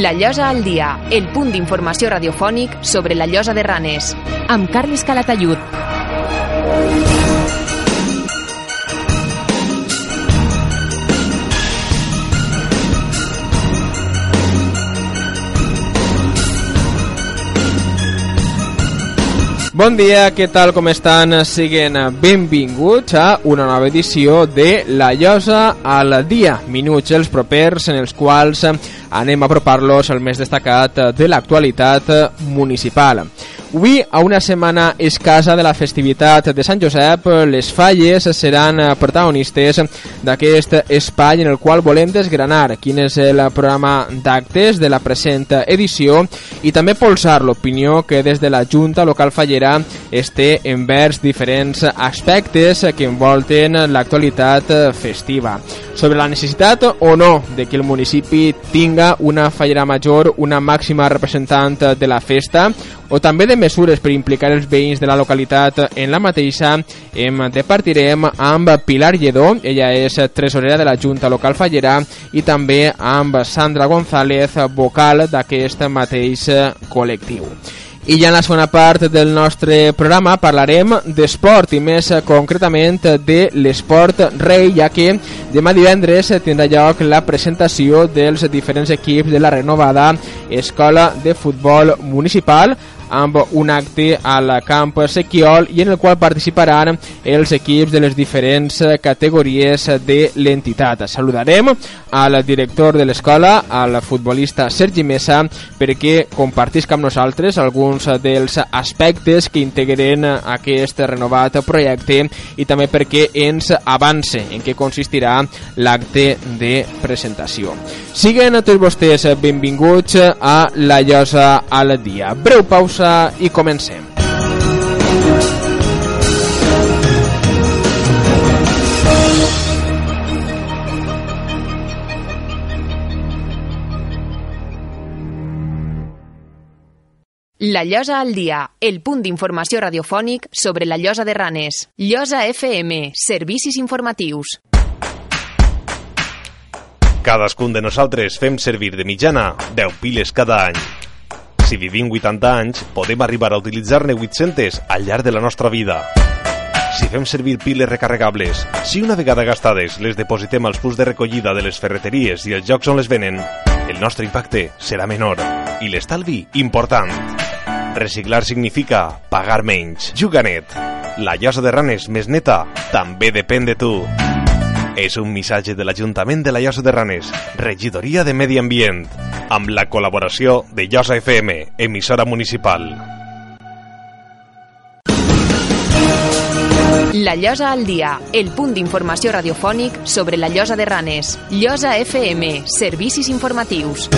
La Llosa al dia, el punt d'informació radiofònic sobre la Llosa de Ranes. Amb Carles Calatayud. Bon dia, què tal, com estan? Siguen benvinguts a una nova edició de La Llosa al dia. Minuts els propers en els quals anem a apropar-los al més destacat de l'actualitat municipal. Avui, a una setmana escasa de la festivitat de Sant Josep, les falles seran protagonistes d'aquest espai en el qual volem desgranar quin és el programa d'actes de la present edició i també polsar l'opinió que des de la Junta Local Fallera este envers diferents aspectes que envolten l'actualitat festiva. Sobre la necessitat o no de que el municipi tinga una fallera major, una màxima representant de la festa, o també de mesures per implicar els veïns de la localitat en la mateixa, em departirem amb Pilar Lledó, ella és tresorera de la Junta Local Fallera, i també amb Sandra González, vocal d'aquest mateix col·lectiu. I ja en la segona part del nostre programa parlarem d'esport i més concretament de l'esport rei, ja que demà divendres tindrà lloc la presentació dels diferents equips de la renovada Escola de Futbol Municipal amb un acte al camp Sequiol i en el qual participaran els equips de les diferents categories de l'entitat. Saludarem al director de l'escola, al futbolista Sergi Mesa, perquè compartisca amb nosaltres alguns dels aspectes que integren aquest renovat projecte i també perquè ens avance en què consistirà l'acte de presentació. Siguen tots vostès benvinguts a La Llosa al dia. Breu pausa pausa i comencem. La Llosa al dia, el punt d'informació radiofònic sobre la Llosa de Ranes. Llosa FM, servicis informatius. Cadascun de nosaltres fem servir de mitjana 10 piles cada any. Si vivim 80 anys, podem arribar a utilitzar-ne 800 al llarg de la nostra vida. Si fem servir piles recarregables, si una vegada gastades les depositem als punts de recollida de les ferreteries i els llocs on les venen, el nostre impacte serà menor i l'estalvi important. Reciclar significa pagar menys. Juganet, la llosa de ranes més neta també depèn de tu. És un missatge de l'Ajuntament de la Llosa de Ranes, Regidoria de Medi Ambient, amb la col·laboració de Llosa FM, emissora municipal. La Llosa al dia, el punt d'informació radiofònic sobre la Llosa de Ranes. Llosa FM, servicis informatius.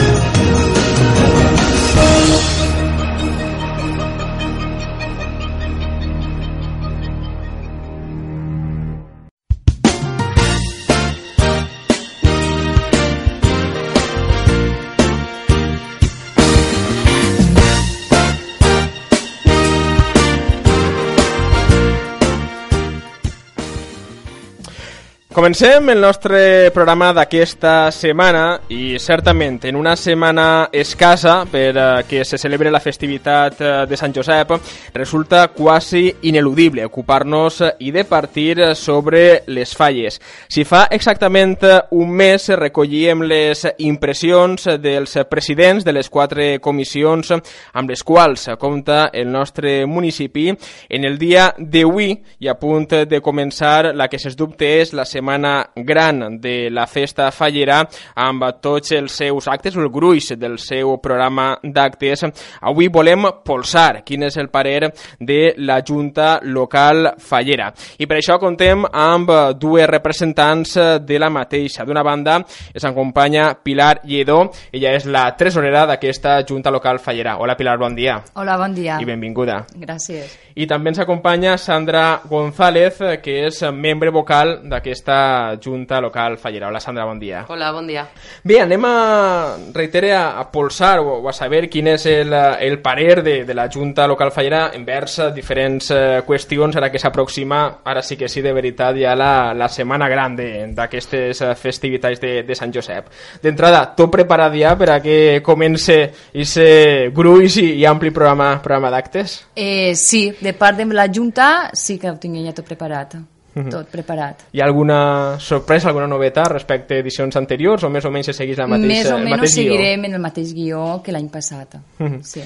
Comencem el nostre programa d'aquesta setmana i certament en una setmana escasa per uh, que se celebre la festivitat uh, de Sant Josep resulta quasi ineludible ocupar-nos i de partir sobre les falles. Si fa exactament un mes recollíem les impressions dels presidents de les quatre comissions amb les quals compta el nostre municipi en el dia d'avui i a punt de començar la que sens dubte és la setmana setmana gran de la festa fallera amb tots els seus actes, el gruix del seu programa d'actes. Avui volem polsar quin és el parer de la Junta Local Fallera. I per això contem amb dues representants de la mateixa. D'una banda, ens acompanya Pilar Lledó, ella és la tresorera d'aquesta Junta Local Fallera. Hola Pilar, bon dia. Hola, bon dia. I benvinguda. Gràcies. I també ens acompanya Sandra González, que és membre vocal d'aquesta aquesta Junta Local Fallera. Hola Sandra, bon dia. Hola, bon dia. Bé, anem a, reitere, a, a polsar o, o a saber quin és el, el parer de, de la Junta Local Fallera envers diferents eh, qüestions ara que s'aproxima, ara sí que sí, de veritat, ja la, la setmana gran d'aquestes eh, festivitats de, de Sant Josep. D'entrada, tot preparat ja per a que comence aquest gruix i, i ampli programa, programa d'actes? Eh, sí, de part de la Junta sí que ho tinc ja tot preparat. -huh. tot preparat. Hi ha alguna sorpresa, alguna novetat respecte a edicions anteriors o més o menys segueix la mateixa, Més o menys seguirem en el mateix guió que l'any passat. Uh -huh. sí.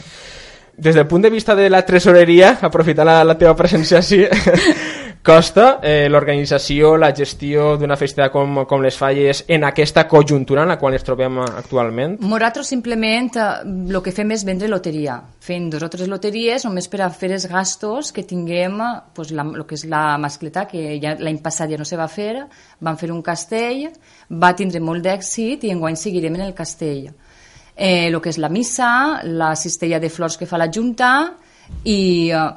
Des del punt de vista de la tresoreria, aprofitant la, la teva presència així, costa eh, l'organització, la gestió d'una festa com, com les falles en aquesta conjuntura en la qual ens trobem actualment? Nosaltres simplement el eh, que fem és vendre loteria. Fem dos o tres loteries només per a fer els gastos que tinguem pues, la, el que és la mascleta, que ja l'any passat ja no se va fer, van fer un castell, va tindre molt d'èxit i enguany seguirem en el castell. Eh, el que és la missa, la cistella de flors que fa la Junta i eh,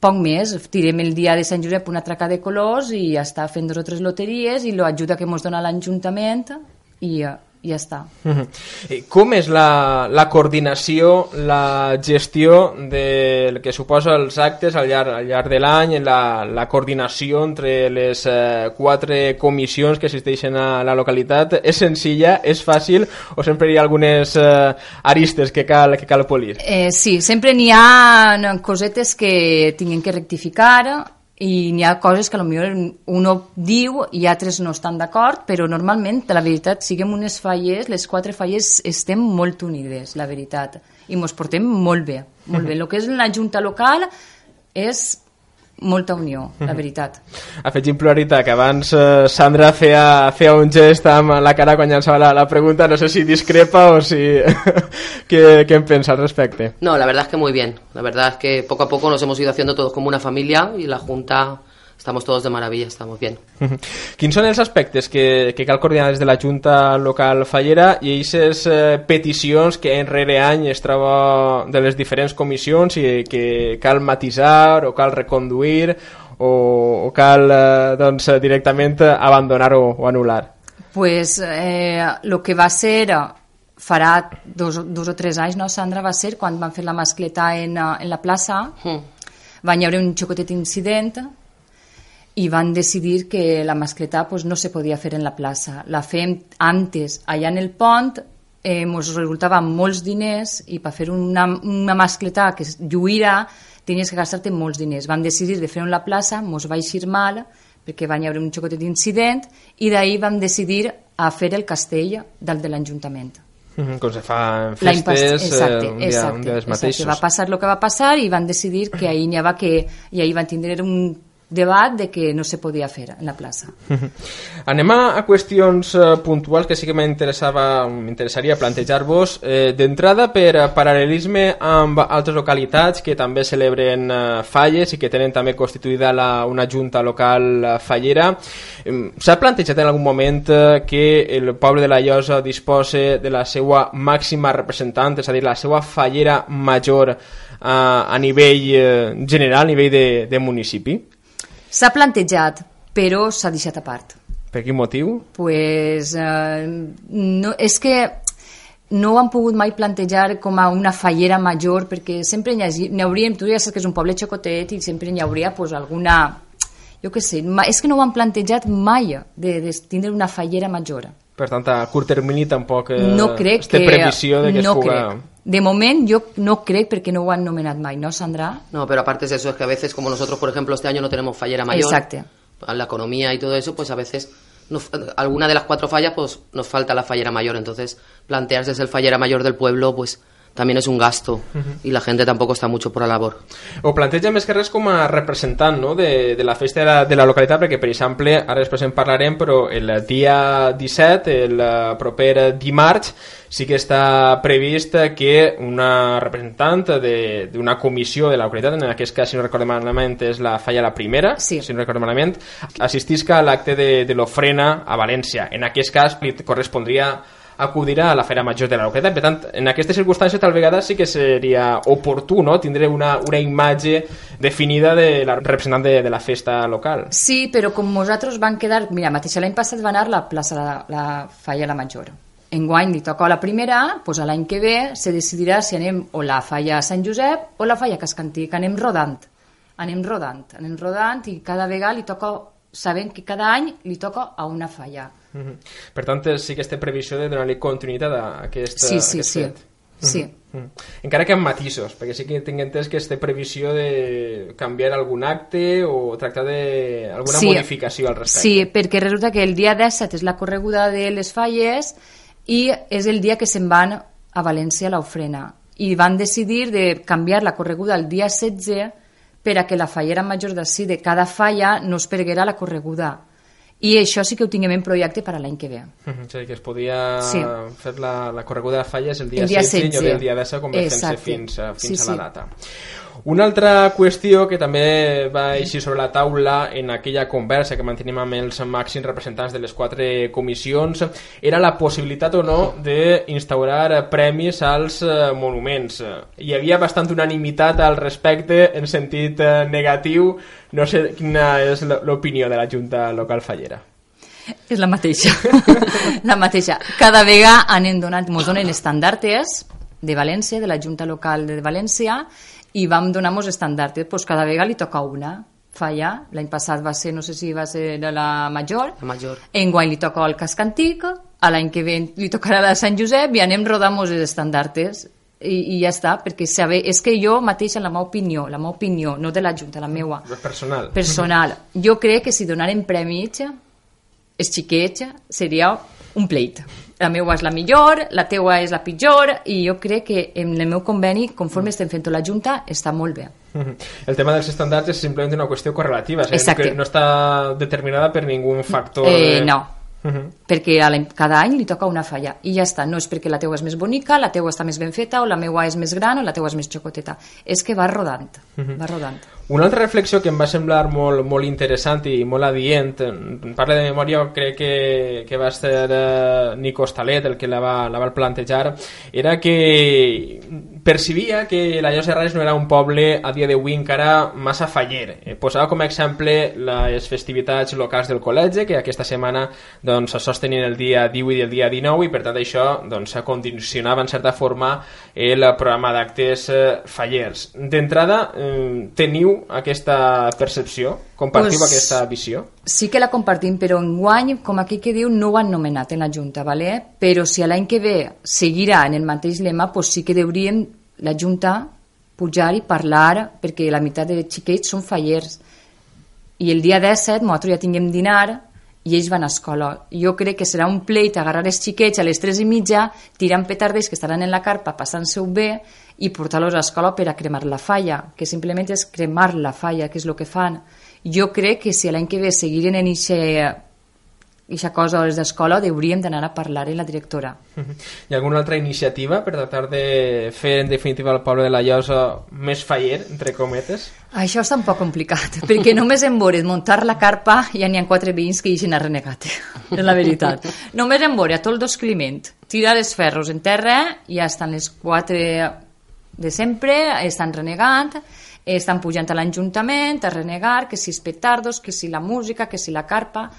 poc més, tirem el dia de Sant Josep una traca de colors i ja està fent dos o tres loteries i l'ajuda que ens dona l'Ajuntament i, i ja està. -huh. I com és la, la coordinació, la gestió del que suposa els actes al llarg, al llarg de l'any, la, la coordinació entre les eh, quatre comissions que existeixen a la localitat? És senzilla, és fàcil o sempre hi ha algunes eh, aristes que cal, que cal polir? Eh, sí, sempre n'hi ha cosetes que tinguem que rectificar i n'hi ha coses que potser uno diu i altres no estan d'acord, però normalment, la veritat, siguem unes falles, les quatre falles estem molt unides, la veritat, i ens portem molt bé, molt bé. El que és la junta local és molta unió, la mhm. veritat. Afegim pluralitat, que abans eh, Sandra feia, feia un gest amb la cara quan llançava la, la pregunta, no sé si discrepa o si... ¿Qué, ¿Qué pensa al respecto? No, la verdad es que muy bien. La verdad es que poco a poco nos hemos ido haciendo todos como una familia y la Junta estamos todos de maravilla, estamos bien. Quins són els aspectes que, que cal coordinar des de la Junta Local Fallera i aquestes eh, peticions que en rere any es troba de les diferents comissions i que cal matisar o cal reconduir o, o cal eh, doncs, directament abandonar o, o anul·lar? Pues eh, lo que va ser farà dos, dos o tres anys, no, Sandra, va ser quan van fer la mascleta en, eh, en la plaça, mm. van hi haver un xocotet incident i van decidir que la mascletà pues, no se podia fer en la plaça. La fem antes, allà en el pont, eh, resultava molts diners i per fer una, una mascletà que lluïra tenies que gastar-te molts diners. Vam decidir de fer-ho en la plaça, ens va eixir mal, perquè van haver un xocotet d'incident, i d'ahir vam decidir a fer el castell del de l'Ajuntament. Mm -hmm, com se fa en festes exacte, eh, un dia, exacte, un dia exacte. Va passar el que va passar i van decidir que ahir n'hi havia que i ahir van tindre un debat de que no se podia fer en la plaça. Anem a, a qüestions uh, puntuals que sí que m'interessaria plantejar-vos. Eh, D'entrada, per paral·lelisme amb altres localitats que també celebren uh, falles i que tenen també constituïda la, una junta local uh, fallera, s'ha plantejat en algun moment que el poble de la Llosa dispose de la seva màxima representant, és a dir, la seva fallera major uh, a nivell general, a nivell de, de municipi? S'ha plantejat, però s'ha deixat a part. Per quin motiu? Pues, eh, no, és que no ho han pogut mai plantejar com a una fallera major perquè sempre n'hi hauria, tu ja saps que és un poble xocotet i sempre n'hi hauria pues, alguna jo què sé, és que no ho han plantejat mai de, de tindre una fallera major per tant a curt termini tampoc eh, no crec que, previsió de que no es puga... crec. De moment yo no creo porque no lo han nomenado mai, ¿no, Sandra? No, pero aparte de eso, es que a veces, como nosotros, por ejemplo, este año no tenemos fallera mayor, Exacto. la economía y todo eso, pues a veces nos, alguna de las cuatro fallas, pues nos falta la fallera mayor. Entonces, plantearse ser el fallera mayor del pueblo, pues también es un gasto uh -huh. y la gente tampoco está mucho por la labor. O planteja més que res com a representant no? de, de la festa de la, de la localitat, perquè, per exemple, ara després en parlarem, però el dia 17, el proper dimarts, sí que està previst que una representant d'una comissió de la localitat, en aquest cas, si no recordo malament, és la falla la primera, sí. si no recordo malament, assistisca a l'acte de, de l'ofrena a València. En aquest cas, li correspondria acudirà a la Fera Major de la Roqueta. Per tant, en aquesta circumstància tal vegada sí que seria oportú no? tindre una, una imatge definida de la representant de, de la festa local. Sí, però com nosaltres van quedar... Mira, mateix l'any passat va anar la plaça la, la Falla la Major. Enguany li toca la primera, doncs l'any que ve se decidirà si anem o la falla a Sant Josep o la falla a Cascantí, que anem rodant. Anem rodant, anem rodant i cada vegada li toca, sabem que cada any li toca a una falla. Mm -hmm. Per tant, sí que té previsió de donar-li continuïtat a aquest, sí, sí, aquest sí. fet. Sí. Mm -hmm. Encara que amb matisos, perquè sí que tinc entès que té previsió de canviar algun acte o tractar de alguna sí. modificació al respecte. Sí, perquè resulta que el dia 17 és la correguda de les falles i és el dia que se'n van a València a l'ofrena i van decidir de canviar la correguda el dia 16 per a que la fallera major d'ací de cada falla no es perguera la correguda i això sí que ho tinguem en projecte per a l'any que ve. -huh, és a dir, que es podia Sí. fer la, la correguda de falles el dia, El dia 16 i 16. el dia 10 convertint-se Exacte. fins, fins Sí, a la sí. Una altra qüestió que també va eixir sobre la taula en aquella conversa que mantenim amb els màxims representants de les quatre comissions era la possibilitat o no d'instaurar premis als eh, monuments. Hi havia bastant unanimitat al respecte en sentit eh, negatiu. No sé quina és l'opinió de la Junta Local Fallera. És la mateixa. la mateixa. Cada vegada anem donant, mos donen estandartes de València, de la Junta Local de València, i vam donar mos estandartes, doncs cada vegada li toca una falla. L'any passat va ser, no sé si va ser de la Major, La Major. enguany li toca el casc antic, a l'any que ve li tocarà la de Sant Josep i anem rodant mos els estandartes i, i ja està, perquè saber, és que jo mateixa, la meva opinió, la meva opinió, no de la Junta, la meua, Personal. personal, jo crec que si donaren premis els xiquets seria un pleit. La meua és la millor, la teua és la pitjor i jo crec que en el meu conveni, conforme estem fent la Junta, està molt bé. Mhm. El tema dels estàndards és simplement una qüestió correlativa, és a dir, que no està determinada per ningú factor... Eh, de- no, Mhm. perquè a l'any- cada any li toca una falla i ja està, no és perquè la teua és més bonica, la teua està més ben feta o la meua és més gran o la teua és més xocoteta, és que va rodant, va rodant. Una altra reflexió que em va semblar molt, molt interessant i molt adient, en parla de memòria, crec que, que va ser eh, Nico Stalet el que la va, la va plantejar, era que percibia que la Llosa de Ranes no era un poble a dia d'avui encara massa faller. Eh, posava com a exemple les festivitats locals del col·legi, que aquesta setmana doncs, se sostenien el dia 18 i el dia 19 i per tant això doncs, condicionava en certa forma el programa d'actes eh, fallers. D'entrada, eh, teniu aquesta percepció? Compartiu Pues- aquesta visió? Sí que la compartim, però enguany, com aquell que diu, no ho han nomenat en la Junta, ¿vale? però si l'any que ve seguirà en el mateix lema, pues sí que hauríem la Junta pujar i parlar, perquè la meitat de xiquets són fallers. I el dia 17 nosaltres ja tinguem dinar i ells van a escola. Jo crec que serà un pleit agarrar els xiquets a les 3 i mitja, tirant petardes que estaran en la carpa, passant-se-ho bé i portar-los a escola per a cremar la falla, que simplement és cremar la falla, que és el que fan. Jo crec que si l'any que ve seguiren en aquesta cosa a les d'escola, hauríem d'anar a parlar amb la directora. Hi ha alguna altra iniciativa per tractar de fer en definitiva el poble de la Llosa més faller, entre cometes? Això està un poc complicat, perquè només en veure muntar la carpa ja n'hi ha quatre veïns que ixen a renegat, és la veritat. només en veure a tot el descliment, tirar els ferros en terra, ja estan les quatre de sempre, estan renegant, estan pujant a l'Ajuntament a renegar, que si els petardos, que si la música, que si la carpa...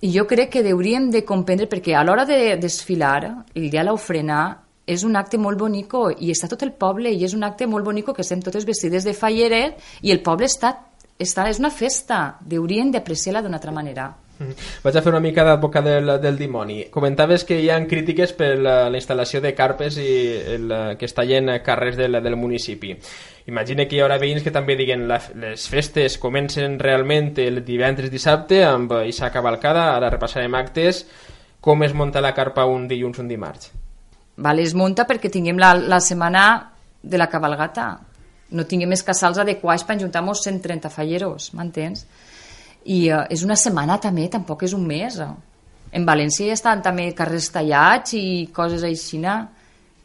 I jo crec que hauríem de comprendre, perquè a l'hora de desfilar, el dia de l'ofrena, és un acte molt bonico i està tot el poble i és un acte molt bonico que estem totes vestides de falleret i el poble està, està és una festa, hauríem d'apreciar-la d'una altra manera. Mhm. Vaig a fer una mica d'advocat del, del dimoni. Comentaves que hi ha crítiques per la, la instal·lació de carpes i el, que es tallen carrers del, del municipi. Imagina que hi haurà veïns que també diguen la, les festes comencen realment el divendres dissabte amb aquesta cavalcada, ara repassarem actes, com es munta la carpa un dilluns, un dimarts. Vale, es munta perquè tinguem la, la setmana de la cabalgata. No tinguem els casals adequats per ajuntar-nos 130 falleros, m'entens? I uh, és una setmana també, tampoc és un mes. eh? En València ja estan també carrers tallats i coses així.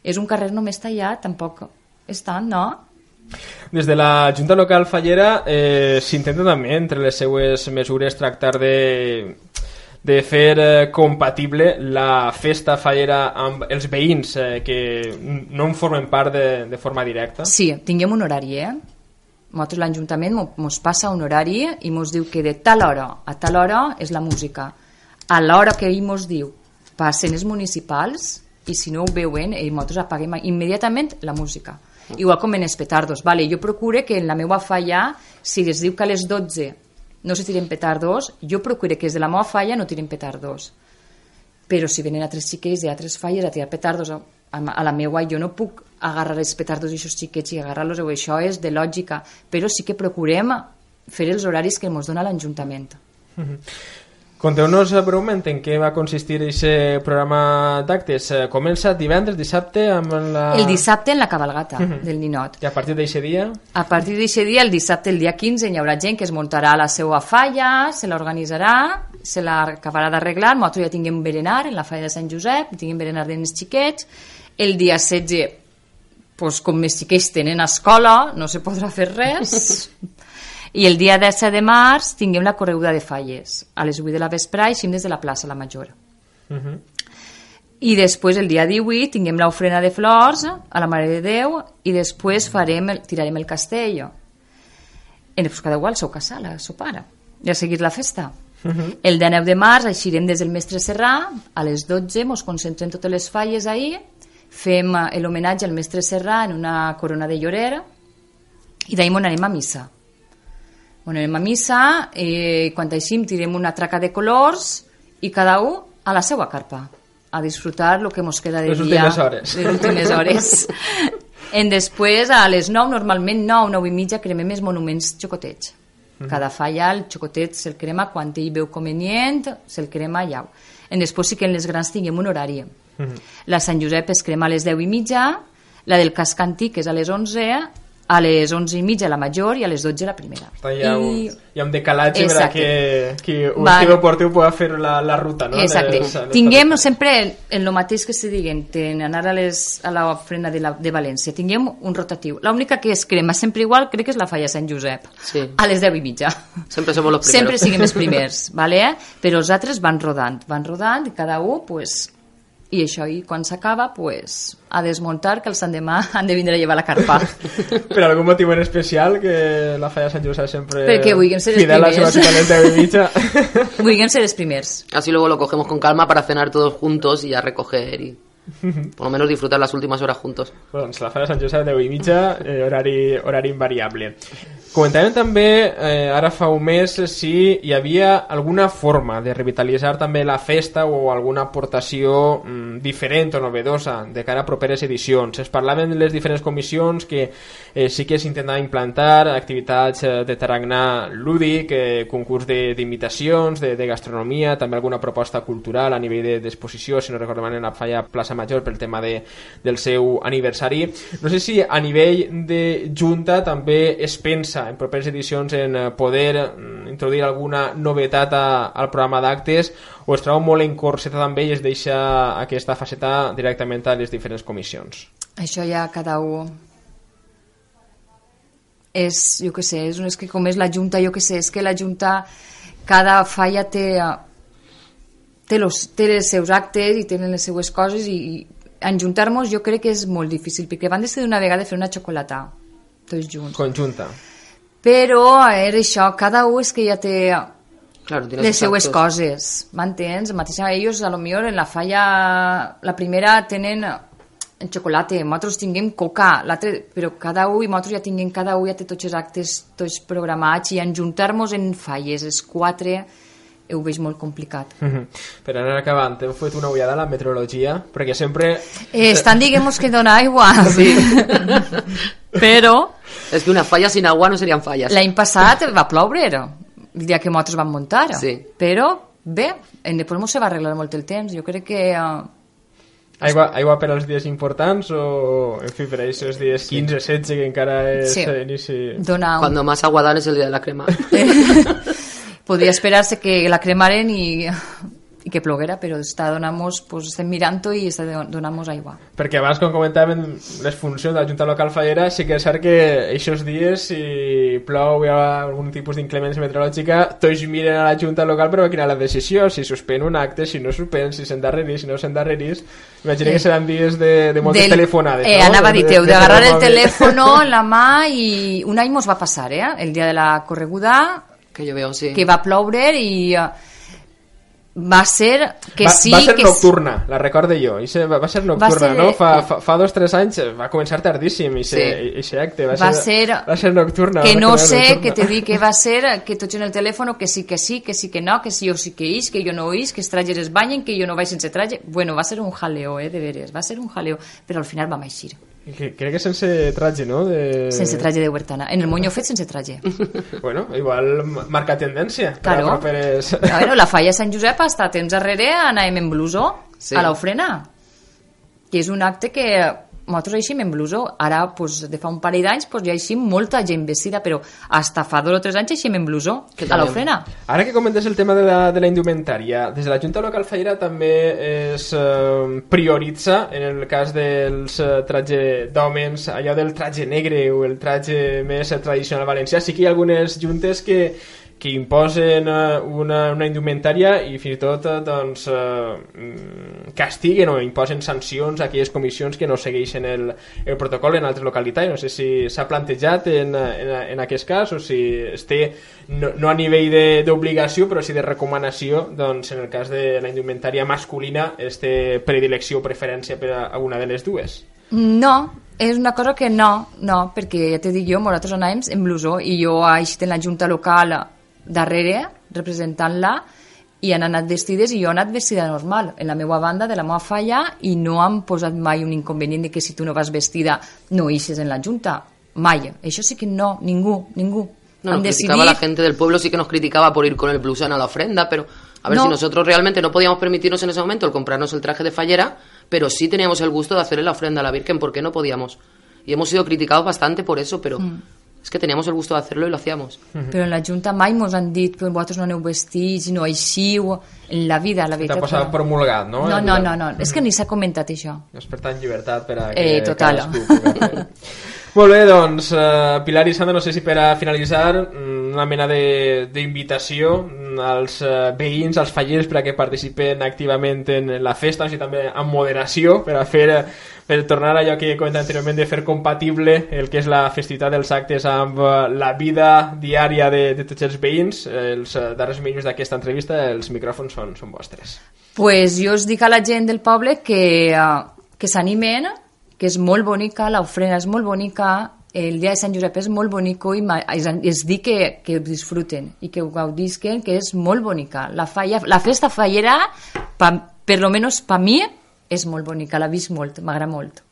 És un carrer només tallat, tampoc estan, no? Des de la Junta Local Fallera eh, s'intenta també, entre les seues mesures, tractar de de fer eh, compatible la festa fallera amb els veïns eh, que no en formen part de, de forma directa? Sí, tinguem un horari, eh? Nosaltres l'Ajuntament ens passa un horari i ens diu que de tal hora a tal hora és la música. A l'hora que ell ens diu passen els municipals i si no ho veuen, eh, nosaltres apaguem immediatament la música. Igual com en els petardos. Vale, jo procure que en la meva falla, si es diu que a les 12 no se tiren petardos, jo procure que des de la meva falla no tiren petardos. Però si venen altres xiquets de altres falles a tirar petardos a, a la meua, jo no puc agarrar els petardos i aquests xiquets i agarrar-los, això és de lògica, però sí que procurem fer els horaris que ens dona l'Ajuntament. Mm -hmm. Conteu-nos breument en què va consistir aquest programa d'actes. Eh, comença divendres, dissabte amb la... El dissabte en la cabalgata uh -huh. del ninot. I a partir d'aquest dia? A partir d'aquest dia, el dissabte, el dia 15, hi haurà gent que es muntarà la seva falla, se l'organitzarà, se l'acabarà d'arreglar, nosaltres ja tinguem berenar en la falla de Sant Josep, tinguem berenar de nens xiquets. El dia 16, pues, com més xiquets tenen escola, no se podrà fer res. I el dia 10 de març tinguem la correguda de falles. A les 8 de la vesprà eixim des de la plaça La Major. Uh -huh. I després, el dia 18, tinguem l'ofrena de flors a la Mare de Déu i després farem el, tirarem el castell. I després cada igual seu casal, a seu pare. I a seguir la festa. Uh -huh. El 19 de març eixirem des del Mestre Serrà, a les 12 ens concentrem totes les falles ahir, fem l'homenatge al Mestre Serrà en una corona de llorer i d'ahir anem a missa. Bueno, anem a missa, eh, quan així tirem una traca de colors i cada un a la seva carpa a disfrutar el que ens queda de les dia. Les últimes hores. Les últimes hores. en després, a les 9, normalment 9, 9 i mitja, cremem els monuments xocotets. Mm -hmm. Cada falla el xocotet se'l crema quan ell veu convenient, se'l crema allà. En després sí que en les grans tinguem un horari. Mm -hmm. La Sant Josep es crema a les 10 i mitja, la del casc antic és a les 11 a les 11 i mitja la major i a les 12 la primera. Hi ha, un, I... hi ha un decalatge per que, que un Va. estime portiu pugui fer la, la ruta, no? Exacte. Les, les tinguem sempre en el mateix que se diguen, en anar a, les, a la frena de, la, de València, tinguem un rotatiu. L'única que es crema sempre igual crec que és la falla Sant Josep, sí. a les 10 i mitja. Sempre som els primers. Sempre siguem els primers, vale? però els altres van rodant, van rodant i cada un pues, i això, i quan s'acaba, pues, a desmuntar, que el sant demà han de vindre a llevar la carpa. per algun motiu en especial, que la falla Sant Josep sempre... Perquè vulguem ser els primers. a seva vulguem ser els primers. Así luego lo cogemos con calma para cenar todos juntos y ya recoger y por lo menos disfrutar las últimas horas juntos. Doncs la falla Sant Josep, 10 i mitja, eh, horari, horari invariable. Comentàvem també, eh, ara fa un mes, si hi havia alguna forma de revitalitzar també la festa o alguna aportació mm, diferent o novedosa de cara a properes edicions. Es parlaven de les diferents comissions que eh, sí que s'intentava implantar activitats eh, de tarannà lúdic, eh, concurs d'imitacions, de, de, de gastronomia, també alguna proposta cultural a nivell d'exposició, de, si no recordem en la falla Plaça Major pel tema de, del seu aniversari. No sé si a nivell de Junta també es pensa en properes edicions en eh, poder mm, introduir alguna novetat a, al programa d'actes o es troba molt encorseta també i es deixa aquesta faceta directament a les diferents comissions? Això ja cada un és, jo que sé, és, és que com és la Junta, jo que sé, és que la Junta cada falla té té, los, té els seus actes i tenen les seues coses i, i enjuntar-nos jo crec que és molt difícil perquè van decidir una vegada fer una xocolata tots junts. Conjunta però era això, cada un és que ja té claro, les seues coses, m'entens? Mateix ells, a lo millor, en la falla, la primera tenen en xocolata, nosaltres tinguem coca, però cada un, i nosaltres ja tinguem cada un, ja té tots els actes tots programats, i enjuntar-nos en falles, els quatre, ho veig molt complicat. Mm -hmm. Per anar acabant, hem fet una ullada a la meteorologia, perquè sempre... Eh, estan, diguem que dona aigua. Sí. però és que una falla sin agua no serien falles. L'any passat va ploure, el dia que nosaltres vam muntar. Sí. Però, bé, després no se va arreglar molt el temps. Jo crec que... Uh, Aigua, aigua per als dies importants o, en fi, per aquests dies 15, 16 que encara és sí. inici... Dona un... Cuando más agua dan es el día de la crema. Podria esperar-se que la cremaren i, i que ploguera, però està donant-nos, pues, estem mirant-ho i està donant-nos aigua. Perquè abans, com comentàvem, les funcions de la Junta Local Fallera, sí que és cert que aquests dies, si plou, hi ha algun tipus d'inclemència meteorològica, tots miren a la Junta Local per quina la decisió, si suspèn un acte, si no suspèn, si s'endarrerís, si no s'endarrerís. Imagina sí. que seran dies de, de moltes Del, telefonades. Eh, no? Anava a dir teu, d'agarrar el telèfon la mà i un any mos va passar, eh? El dia de la correguda que jo veu, sí. que va ploure i uh, va ser que va, sí va ser que nocturna, la recorde jo I va, va ser nocturna, va ser, no? Fa, fa, fa dos o tres anys va començar tardíssim i sí. se acte va, va ser, ser, va ser nocturna que no sé, nocturna. que te dic que va ser que tots en el telèfon que sí que sí, que sí que no que sí o sí que is, que jo no is, que els trajes es banyen que jo no vaig sense traje, bueno, va ser un jaleo eh, de veres, va ser un jaleo però al final vam eixir que, crec que sense traje, no? De... Sense traje de huertana. En el moño fet sense traje. bueno, igual marca tendència. Claro. Per properes... a veure, la falla Sant Josep està temps darrere anàvem en blusó sí. a l'ofrena. Que és un acte que nosaltres eixim en blusó. Ara, pues, de fa un parell d'anys, pues, ja eixim molta gent vestida, però hasta fa dos o tres anys eixim en blusó, que a l'ofrena. Ara que comentes el tema de la, de la indumentària, des de la Junta Local Fallera també es eh, prioritza, en el cas dels eh, traje d'hòmens, allò del traje negre o el traje més tradicional valencià. Sí que hi ha algunes juntes que que imposen eh, una, una indumentària i fins i tot eh, doncs, eh, castiguen o imposen sancions a aquelles comissions que no segueixen el, el protocol en altres localitats. No sé si s'ha plantejat en, en, en aquest cas o si es té no, no a nivell d'obligació però sí de recomanació doncs, en el cas de la indumentària masculina es té predilecció o preferència per a alguna de les dues. No, és una cosa que no, no, perquè ja t'he dit jo, nosaltres anàvem en blusó i jo he en la junta local darrere representant-la i han anat vestides i jo he anat vestida normal en la meva banda, de la meva falla i no han posat mai un inconvenient de que si tu no vas vestida no eixes en la junta. Mai, això sí que no, ningú. Ningú. No, han nos criticaba la gente del pueblo sí que nos criticaba por ir con el blusón a la ofrenda pero a ver no. si nosotros realmente no podíamos permitirnos en ese momento el comprarnos el traje de fallera pero sí teníamos el gusto de hacerle la ofrenda a la Virgen porque no podíamos y hemos sido criticados bastante por eso pero mm es que teníamos el gusto de hacerlo y lo hacíamos. Uh -huh. Però en la Junta mai mos han dit que vosaltres no aneu vestits, no aixiu, en la vida, la veritat. T'ha passat promulgat, no? No, no, no, no, és que ni s'ha comentat això. És per tant llibertat per a que eh, total. cadascú Molt bé, doncs, uh, Pilar i Sandra, no sé si per a finalitzar mm, una mena d'invitació als uh, veïns, als fallers per a que participen activament en la festa, i també amb moderació per a fer uh, per tornar a allò que he comentat anteriorment de fer compatible el que és la festivitat dels actes amb la vida diària de, de tots els veïns. Els darrers minuts d'aquesta entrevista, els micròfons són, són vostres. Pues jo us dic a la gent del poble que, que s'animen que és molt bonica, l'ofrena és molt bonica, el dia de Sant Josep és molt bonic i es, es dic que, que ho disfruten i que ho gaudisquen, que és molt bonica. La, falla, la festa fallera, pa, per lo menos per mi, és molt bonica, l'ha vist molt, m'agrada molt.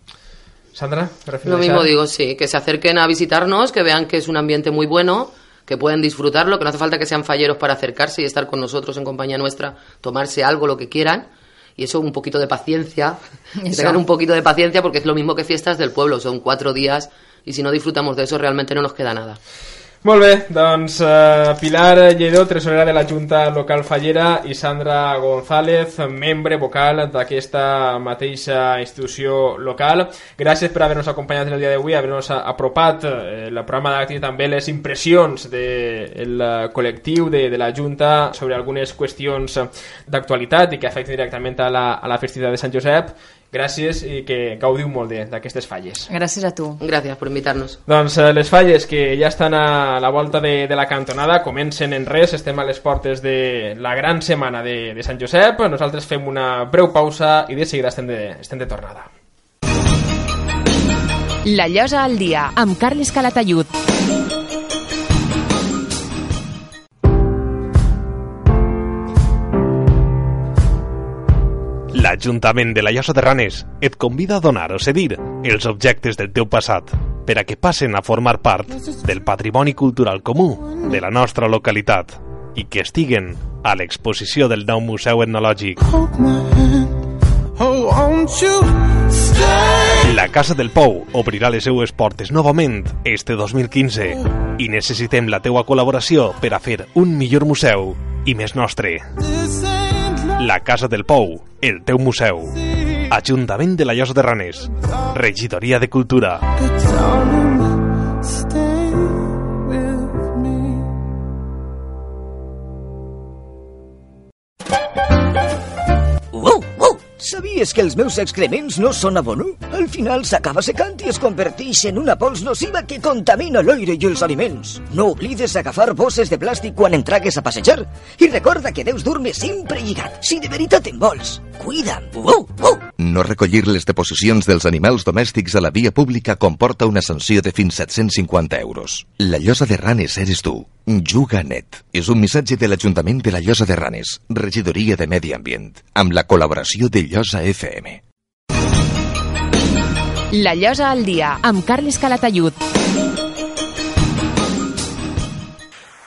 Sandra, Lo mismo digo, sí, que se acerquen a visitarnos, que vean que es un ambiente muy bueno, que pueden disfrutarlo, que no hace falta que sean falleros para acercarse y estar con nosotros en compañía nuestra, tomarse algo, lo que quieran, y eso un poquito de paciencia, que tengan un poquito de paciencia porque es lo mismo que fiestas del pueblo, son cuatro días y si no disfrutamos de eso realmente no nos queda nada. Molt bé, doncs uh, Pilar Lledó, tresorera de la Junta Local Fallera i Sandra González, membre vocal d'aquesta mateixa institució local. Gràcies per haver-nos acompanyat el dia d'avui, haver-nos apropat eh, el programa d'acte i també les impressions del de col·lectiu de, de la Junta sobre algunes qüestions d'actualitat i que afecten directament a la, a la festivitat de Sant Josep gràcies i que gaudiu molt d'aquestes falles. Gràcies a tu. Gràcies per invitar-nos. Doncs eh, les falles que ja estan a la volta de, de la cantonada comencen en res, estem a les portes de la gran setmana de, de Sant Josep, nosaltres fem una breu pausa i de seguida estem de, estem de tornada. La Llosa al dia, amb Carles Calatayud. l'Ajuntament de la Llosa de Ranes et convida a donar o cedir els objectes del teu passat per a que passen a formar part del patrimoni cultural comú de la nostra localitat i que estiguen a l'exposició del nou Museu Etnològic. La Casa del Pou obrirà les seues portes novament este 2015 i necessitem la teua col·laboració per a fer un millor museu i més nostre. La Casa del Pou, el teu museu. Ajuntament de la Llosa de Ranes. Regidoria de Cultura. Sabies que els meus excrements no són abono? Al final s'acaba secant i es converteix en una pols nociva que contamina l'aire i els aliments. No oblides agafar bosses de plàstic quan entragues a passejar. I recorda que deus dur-me sempre lligat. Si de veritat en vols, cuida'm. Uh, uh. No recollir les deposicions dels animals domèstics a la via pública comporta una sanció de fins 750 euros. La llosa de ranes eres tu. Juga net. És un missatge de l'Ajuntament de la Llosa de Ranes, Regidoria de Medi Ambient, amb la col·laboració de Llosa FM. La Llosa al dia, amb Carles Calatayud.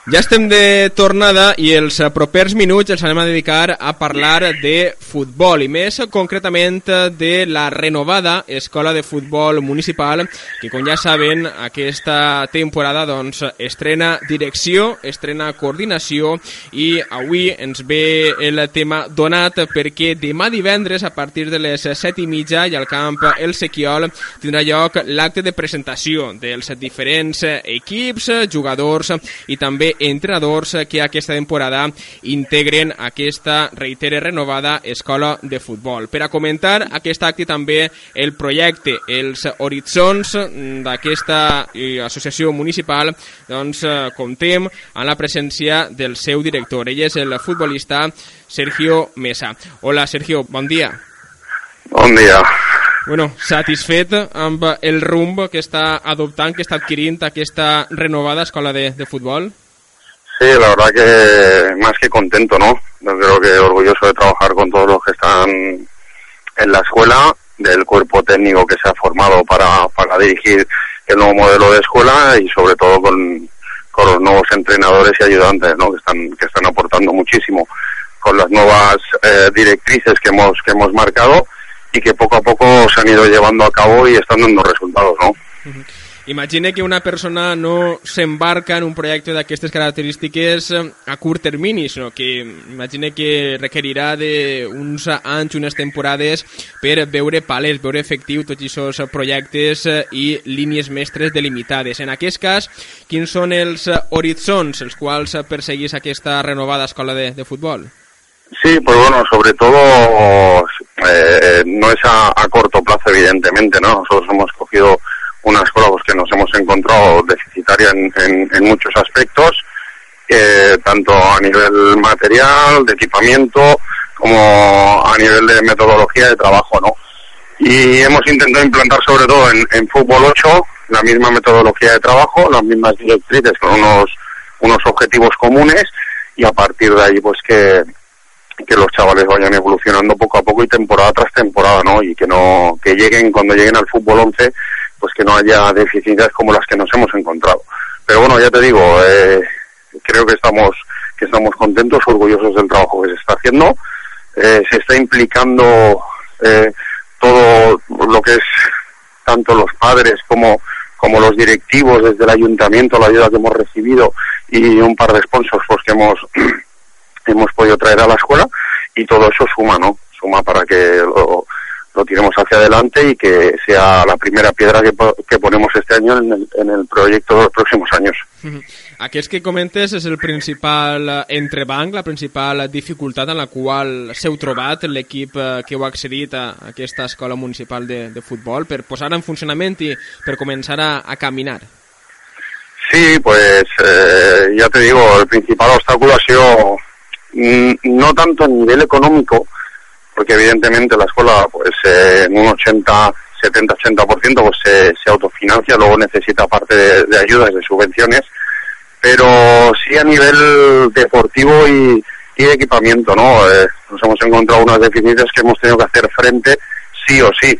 Ja estem de tornada i els propers minuts els anem a dedicar a parlar de futbol i més concretament de la renovada Escola de Futbol Municipal que com ja saben aquesta temporada doncs estrena direcció, estrena coordinació i avui ens ve el tema donat perquè demà divendres a partir de les 7 i mitja i al camp El Sequiol tindrà lloc l'acte de presentació dels diferents equips, jugadors i també entrenadors que aquesta temporada integren aquesta, reitere, renovada escola de futbol. Per a comentar aquest acte també el projecte, els horitzons d'aquesta eh, associació municipal, doncs eh, comptem amb la presència del seu director. Ell és el futbolista Sergio Mesa. Hola Sergio, bon dia. Bon dia. Bueno, satisfet amb el rumb que està adoptant, que està adquirint aquesta renovada escola de, de futbol? Sí, la verdad que más que contento, ¿no? Yo creo que orgulloso de trabajar con todos los que están en la escuela, del cuerpo técnico que se ha formado para, para dirigir el nuevo modelo de escuela y sobre todo con, con los nuevos entrenadores y ayudantes, ¿no? Que están, que están aportando muchísimo con las nuevas eh, directrices que hemos, que hemos marcado y que poco a poco se han ido llevando a cabo y están dando resultados, ¿no? Uh. Imagina que una persona no s'embarca en un projecte d'aquestes característiques a curt termini, sinó que imagina que requerirà d'uns anys, unes temporades per veure palès, veure efectiu tots aquests projectes i línies mestres delimitades. En aquest cas, quins són els horitzons els quals perseguís aquesta renovada escola de, de futbol? Sí, pues bueno, sobre todo eh, no es a, a corto plazo, evidentemente, ¿no? Nosotros hemos cogido una escuela que nos hemos encontrado deficitaria en, en, muchos aspectos, eh, tanto a nivel material, de equipamiento, como a nivel de metodología de trabajo, ¿no? Y hemos intentado implantar sobre todo en, en fútbol 8 la misma metodología de trabajo, las mismas directrices con unos, unos objetivos comunes y a partir de ahí pues que, que los chavales vayan evolucionando poco a poco y temporada tras temporada, ¿no? Y que no, que lleguen, cuando lleguen al fútbol 11, pues que no haya deficiencias como las que nos hemos encontrado. Pero bueno, ya te digo, eh, creo que estamos, que estamos contentos, orgullosos del trabajo que se está haciendo. Eh, se está implicando eh, todo lo que es tanto los padres como, como los directivos desde el ayuntamiento, la ayuda que hemos recibido y un par de sponsors pues, que hemos, hemos podido traer a la escuela y todo eso suma, ¿no? Suma para que lo, lo tiremos hacia adelante y que sea la primera piedra que, que ponemos este año en el, en el proyecto de los próximos años. Aquest que comentes és el principal entrebanc, la principal dificultat en la qual s'heu trobat l'equip que heu accedit a aquesta escola municipal de, de futbol per posar en funcionament i per començar a, a caminar. Sí, pues eh, ya te digo, el principal obstáculo ha sido mm, no tanto a nivel económico, porque evidentemente la escuela pues eh, en un 80 70-80% pues se, se, autofinancia, luego necesita parte de, de, ayudas, de subvenciones, pero sí a nivel deportivo y, y de equipamiento, ¿no? Eh, nos hemos encontrado unas deficiencias que hemos tenido que hacer frente sí o sí.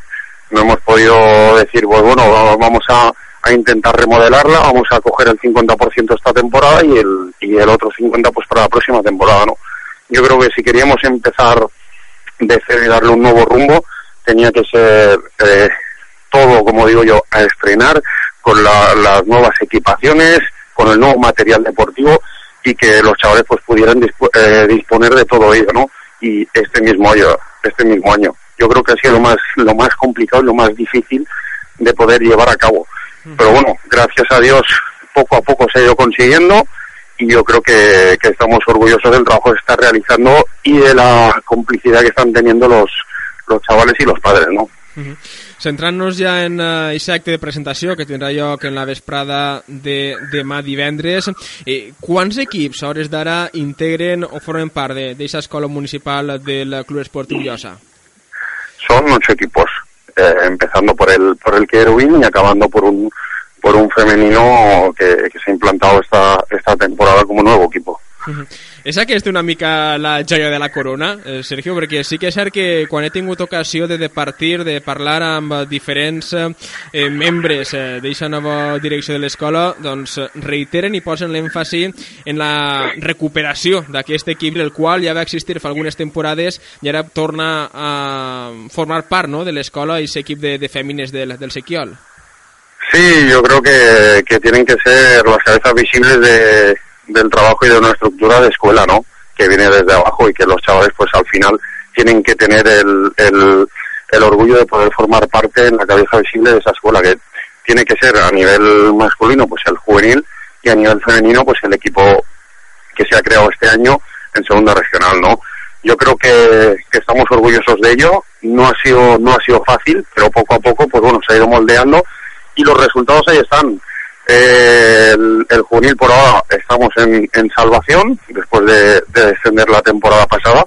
No hemos podido decir, pues bueno, vamos a, a intentar remodelarla, vamos a coger el 50% esta temporada y el, y el otro 50% pues para la próxima temporada, ¿no? Yo creo que si queríamos empezar de y darle un nuevo rumbo, tenía que ser eh, todo, como digo yo, a estrenar con la, las nuevas equipaciones, con el nuevo material deportivo y que los chavales pues pudieran disp eh, disponer de todo ello, ¿no? y este mismo año, este mismo año. Yo creo que ha sido lo más, lo más complicado y lo más difícil de poder llevar a cabo. Pero bueno, gracias a Dios, poco a poco se ha ido consiguiendo y yo creo que, que estamos orgullosos del trabajo que se está realizando y de la complicidad que están teniendo los, los chavales i los padres, no? Uh -huh. Centrant-nos ja en aquest uh, acte de presentació que tindrà lloc en la vesprada de demà divendres, eh, quants equips a hores d'ara integren o formen part d'aquesta escola municipal del Club Esportiu Llosa? Son ocho equipos, eh, empezando por el, por el Querubín y acabando por un, por un femenino que, que se ha implantado esta, esta temporada como nuevo equipo. És aquesta una mica la joia de la corona, eh, Sergio? Perquè sí que és cert que quan he tingut ocasió de departir, de parlar amb diferents eh, membres eh, d'aquesta nova direcció de l'escola, doncs reiteren i posen l'èmfasi en la recuperació d'aquest equip, el qual ja va existir fa algunes temporades i ara torna a formar part no, de l'escola i aquest equip de, de fèmines del, del Sequiol. Sí, yo creo que, que tienen que ser las cabezas visibles de, del trabajo y de una estructura de escuela, ¿no? Que viene desde abajo y que los chavales, pues al final, tienen que tener el, el, el orgullo de poder formar parte en la cabeza visible de esa escuela, que tiene que ser a nivel masculino, pues el juvenil, y a nivel femenino, pues el equipo que se ha creado este año en segunda regional, ¿no? Yo creo que, que estamos orgullosos de ello. No ha sido no ha sido fácil, pero poco a poco, pues bueno, se ha ido moldeando y los resultados ahí están. Eh, el, juvenil por ahora estamos en, en salvación después de, de, descender la temporada pasada,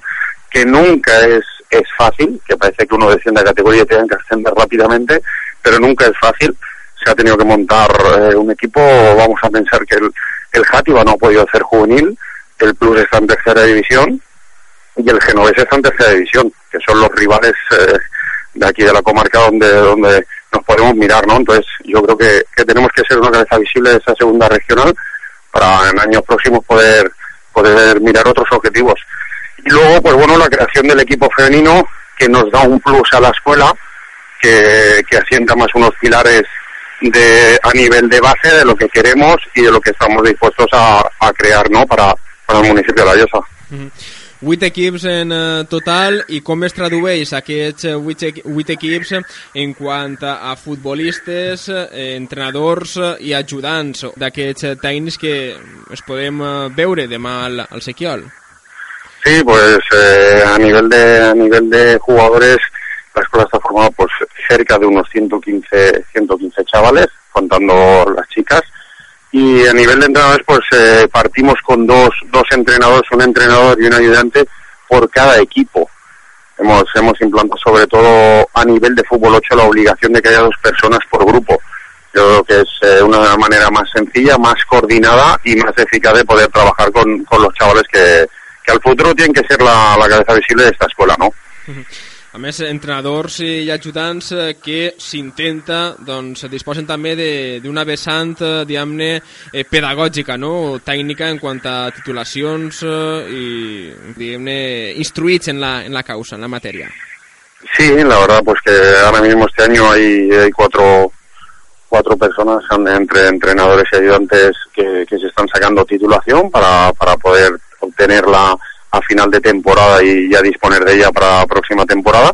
que nunca es, es fácil, que parece que uno desciende a categoría y tiene que ascender rápidamente, pero nunca es fácil. Se ha tenido que montar eh, un equipo, vamos a pensar que el, el Játiva no ha podido hacer juvenil, el Plus está en tercera división y el Genovés está en tercera división, que son los rivales eh, de aquí de la comarca donde, donde nos podemos mirar, ¿no? Entonces yo creo que, que, tenemos que ser una cabeza visible de esa segunda regional para en años próximos poder, poder mirar otros objetivos. Y luego, pues bueno, la creación del equipo femenino que nos da un plus a la escuela, que, que asienta más unos pilares de, a nivel de base de lo que queremos y de lo que estamos dispuestos a, a crear, ¿no? Para, para el municipio de La Llosa. 8 equips en uh, total i com es tradueix aquests 8, 8 equips en quant a futbolistes, eh, entrenadors i ajudants d'aquests tècnics que es podem veure demà al Sequiol? Sí, pues eh, a nivel de a nivel de jugadores la escuela está formada pues cerca de unos 115 115 chavales contando las chicas y a nivel de entrenadores pues eh, partimos con dos, dos entrenadores, un entrenador y un ayudante por cada equipo. Hemos, hemos implantado sobre todo a nivel de fútbol 8 la obligación de que haya dos personas por grupo. Yo creo que es eh, una manera más sencilla, más coordinada y más eficaz de poder trabajar con, con los chavales que, que al futuro tienen que ser la, la cabeza visible de esta escuela, ¿no? Uh. A més, entrenadors i ajudants que s'intenta, doncs, disposen també d'una vessant, diguem-ne, eh, pedagògica, no? tècnica en quant a titulacions eh, i, diguem-ne, instruïts en la, en la causa, en la matèria. Sí, la verdad, pues que ahora mismo este año hay, hay cuatro, cuatro personas entre entrenadores y ayudantes que, que se están sacando titulación para, para poder obtener la a final de temporada y ya disponer de ella para la próxima temporada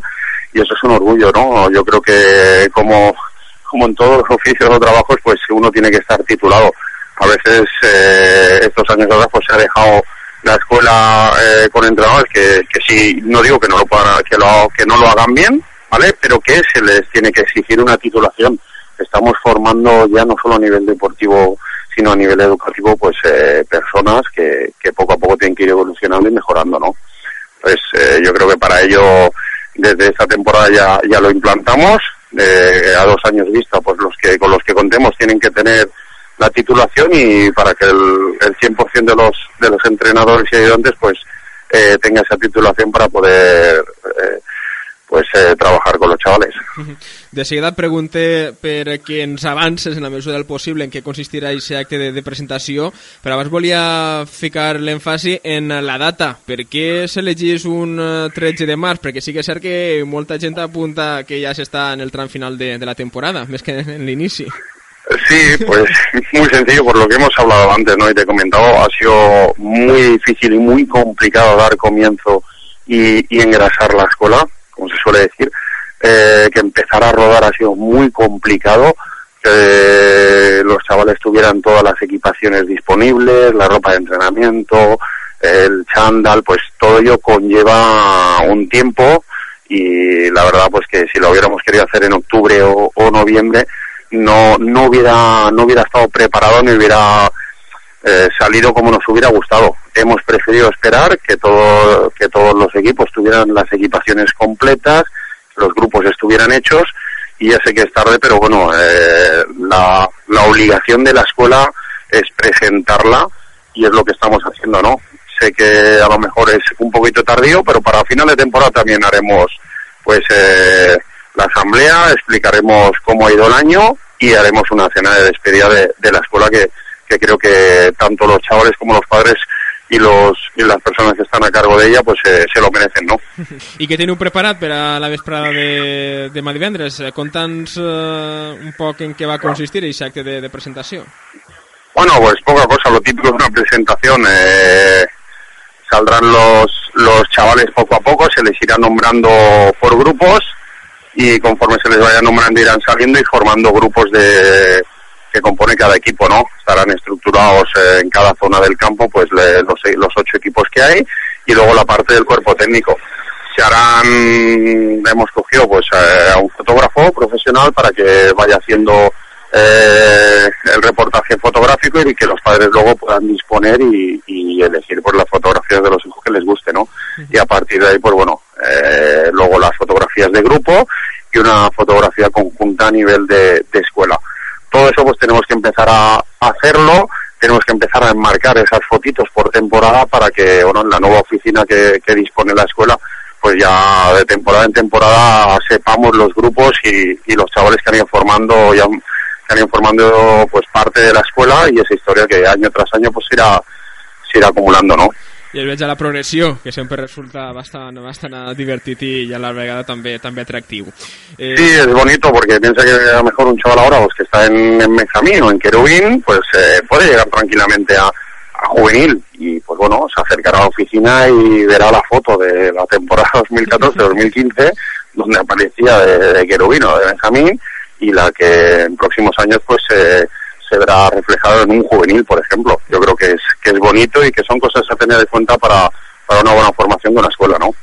y eso es un orgullo, ¿no? Yo creo que como, como en todos los oficios o trabajos pues uno tiene que estar titulado. A veces eh, estos años atrás pues se ha dejado la escuela eh, con entrenadores que, que sí, no digo que no lo puedan, que lo, que no lo hagan bien, ¿vale? Pero que se les tiene que exigir una titulación. Estamos formando ya no solo a nivel deportivo sino a nivel educativo, pues eh, personas que, que, poco a poco tienen que ir evolucionando y mejorando, ¿no? Pues eh, yo creo que para ello, desde esta temporada ya, ya lo implantamos, eh, a dos años vista, pues los que con los que contemos tienen que tener la titulación y para que el, el 100% de los, de los entrenadores y ayudantes, pues eh, tenga esa titulación para poder eh, pues eh, trabajar con los chavales. De seguida et pregunte per ens avances en la mesura del possible en què consistirà aquest acte de, de presentació, però abans volia ficar l'èmfasi en la data. Per què s'elegís un 13 de març? Perquè sí que és cert que molta gent apunta que ja s'està en el tram final de, de la temporada, més que en l'inici. Sí, pues muy sencillo, por lo que hemos hablado antes, ¿no? Y te he comentado, ha sido muy difícil y muy complicado dar comienzo y, engrasar la escuela, suele decir, eh, que empezar a rodar ha sido muy complicado, que los chavales tuvieran todas las equipaciones disponibles, la ropa de entrenamiento, el chándal, pues todo ello conlleva un tiempo y la verdad pues que si lo hubiéramos querido hacer en octubre o, noviembre no no hubiera no hubiera estado preparado ni hubiera eh, salido como nos hubiera gustado. Hemos preferido esperar que todo que todos los equipos tuvieran las equipaciones completas, los grupos estuvieran hechos y ya sé que es tarde, pero bueno, eh, la, la obligación de la escuela es presentarla y es lo que estamos haciendo, ¿no? Sé que a lo mejor es un poquito tardío, pero para final de temporada también haremos pues eh, la asamblea, explicaremos cómo ha ido el año y haremos una cena de despedida de, la escuela que, creo que tanto los chavales como los padres y los y las personas que están a cargo de ella pues eh, se lo merecen, ¿no? ¿Y qué tiene un preparat para la vesprada de, de Madivendres? Conta'ns eh, un poco en qué va a consistir ese acte de, de presentación. Bueno, pues poca cosa, lo típico es una presentación. Eh, saldrán los, los chavales poco a poco, se les irá nombrando por grupos y conforme se les vaya nombrando irán saliendo y formando grupos de que compone cada equipo, ¿no? Estarán estructurados eh, en cada zona del campo, pues los, los ocho equipos que hay y luego la parte del cuerpo técnico. Se harán, hemos cogido pues eh, a un fotógrafo profesional para que vaya haciendo eh, el reportaje fotográfico y que los padres luego puedan disponer y, elegir por las fotografías de los hijos que les guste, ¿no? Y a partir de ahí, pues bueno, eh, luego las fotografías de grupo y una fotografía conjunta a nivel de, escuela. Todo eso pues tenemos que empezar a, hacerlo, tenemos que empezar a enmarcar esas fotitos por temporada para que, bueno, en la nueva oficina que, dispone la escuela, pues ya de temporada en temporada sepamos los grupos y, y los chavales que han ido formando ya están informando pues parte de la escuela y esa historia que año tras año pues irá, se irá acumulando, ¿no? I es veig la progressió, que sempre resulta bastant, bastant divertit i a la vegada també, també atractiu. Eh... Sí, es bonito porque piensa que a lo mejor un chaval ahora pues, que está en, en Benjamín o en Querubín, pues eh, puede llegar tranquilamente a, a juvenil y pues bueno, se acercará a la oficina y verá la foto de la temporada 2014-2015 donde aparecía de, de o de Benjamín y la que en próximos años pues se verá reflejado en un juvenil, por ejemplo. Yo creo que es, que es bonito y que son cosas a tener en cuenta para, para una buena formación de una escuela, ¿no?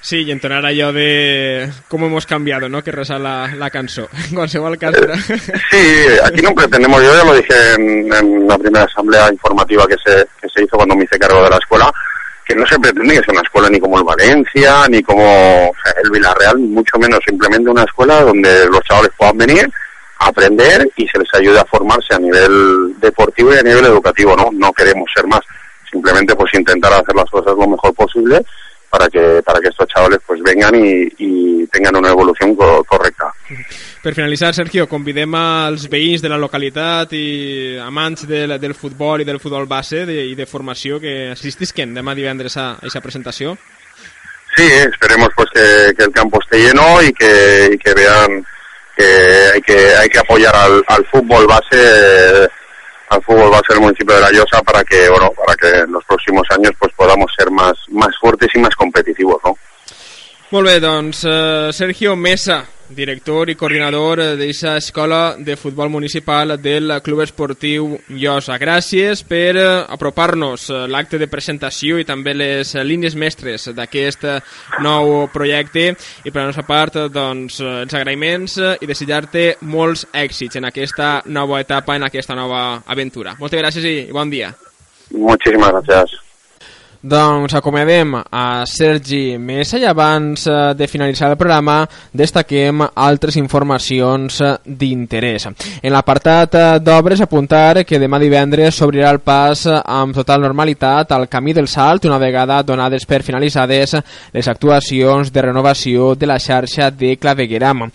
Sí, y entonar allò de cómo hemos cambiado, ¿no? Que reza la, la cançó. En qualsevol cas... Eh, sí, aquí no pretendemos, yo ya lo dije en, en la primera asamblea informativa que se, que se hizo cuando me hice cargo de la escuela, que no se pretende que sea una escuela ni como el Valencia, ni como el Villarreal, mucho menos, simplemente una escuela donde los chavales puedan venir, a aprender y se les ayude a formarse a nivel deportivo y a nivel educativo, ¿no? No queremos ser más, simplemente pues intentar hacer las cosas lo mejor posible para que para que estos chavales pues vengan y, y tengan una evolución co correcta. Per finalitzar, Sergio, convidem als veïns de la localitat i amants del, del futbol i del futbol base de, i de formació que assistisquen demà divendres a aquesta presentació. Sí, esperemos pues que, que el campo esté lleno y que, y que vean que hay que hay que apoyar al, fútbol base al fútbol base del municipio de La Llosa para que bueno para que en los próximos años pues podamos ser más más fuertes y más competitivos, ¿no? Molt bé, doncs uh, Sergio Mesa, director i coordinador d'aquesta escola de futbol municipal del Club Esportiu Llosa. Gràcies per eh, apropar-nos eh, l'acte de presentació i també les línies mestres d'aquest nou projecte i per la nostra part doncs, els agraïments i desitjar-te molts èxits en aquesta nova etapa, en aquesta nova aventura. Moltes gràcies i bon dia. Muchísimas gracias. Doncs acomiadem a Sergi Mesa i abans eh, de finalitzar el programa destaquem altres informacions eh, d'interès. En l'apartat eh, d'obres apuntar que demà divendres s'obrirà el pas amb total normalitat al camí del Salt una vegada donades per finalitzades les actuacions de renovació de la xarxa de Clavegueram.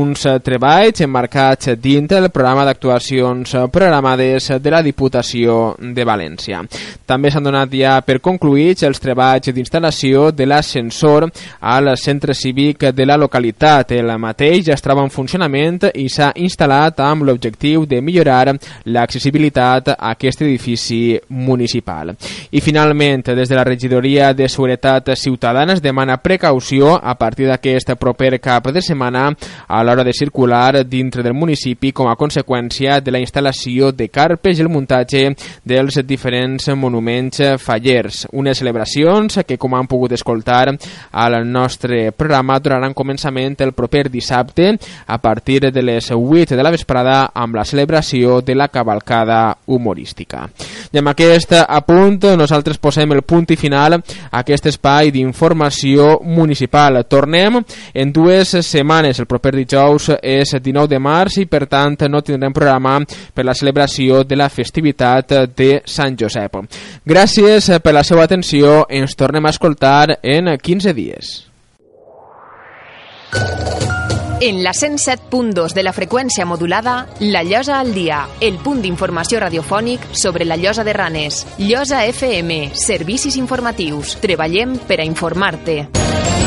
Uns treballs emmarcats dintre del programa d'actuacions programades de la Diputació de València. També s'han donat ja per concluir concluïts els treballs d'instal·lació de l'ascensor al centre cívic de la localitat. El mateix ja es troba en funcionament i s'ha instal·lat amb l'objectiu de millorar l'accessibilitat a aquest edifici municipal. I finalment, des de la regidoria de Seguretat Ciutadana es demana precaució a partir d'aquest proper cap de setmana a l'hora de circular dintre del municipi com a conseqüència de la instal·lació de carpes i el muntatge dels diferents monuments fallers. Unes celebracions que, com han pogut escoltar al nostre programa, donaran començament el proper dissabte a partir de les 8 de la vesprada amb la celebració de la cavalcada humorística. I amb aquest apunt nosaltres posem el punt i final a aquest espai d'informació municipal. Tornem en dues setmanes. El proper dijous és 19 de març i per tant no tindrem programa per la celebració de la festivitat de Sant Josep. Gràcies per la seva atenció. Ens tornem a escoltar en 15 dies. En la 107.2 de la freqüència modulada, La Llosa al dia, el punt d'informació radiofònic sobre la Llosa de Ranes. Llosa FM, servicis informatius. Treballem per a informar-te.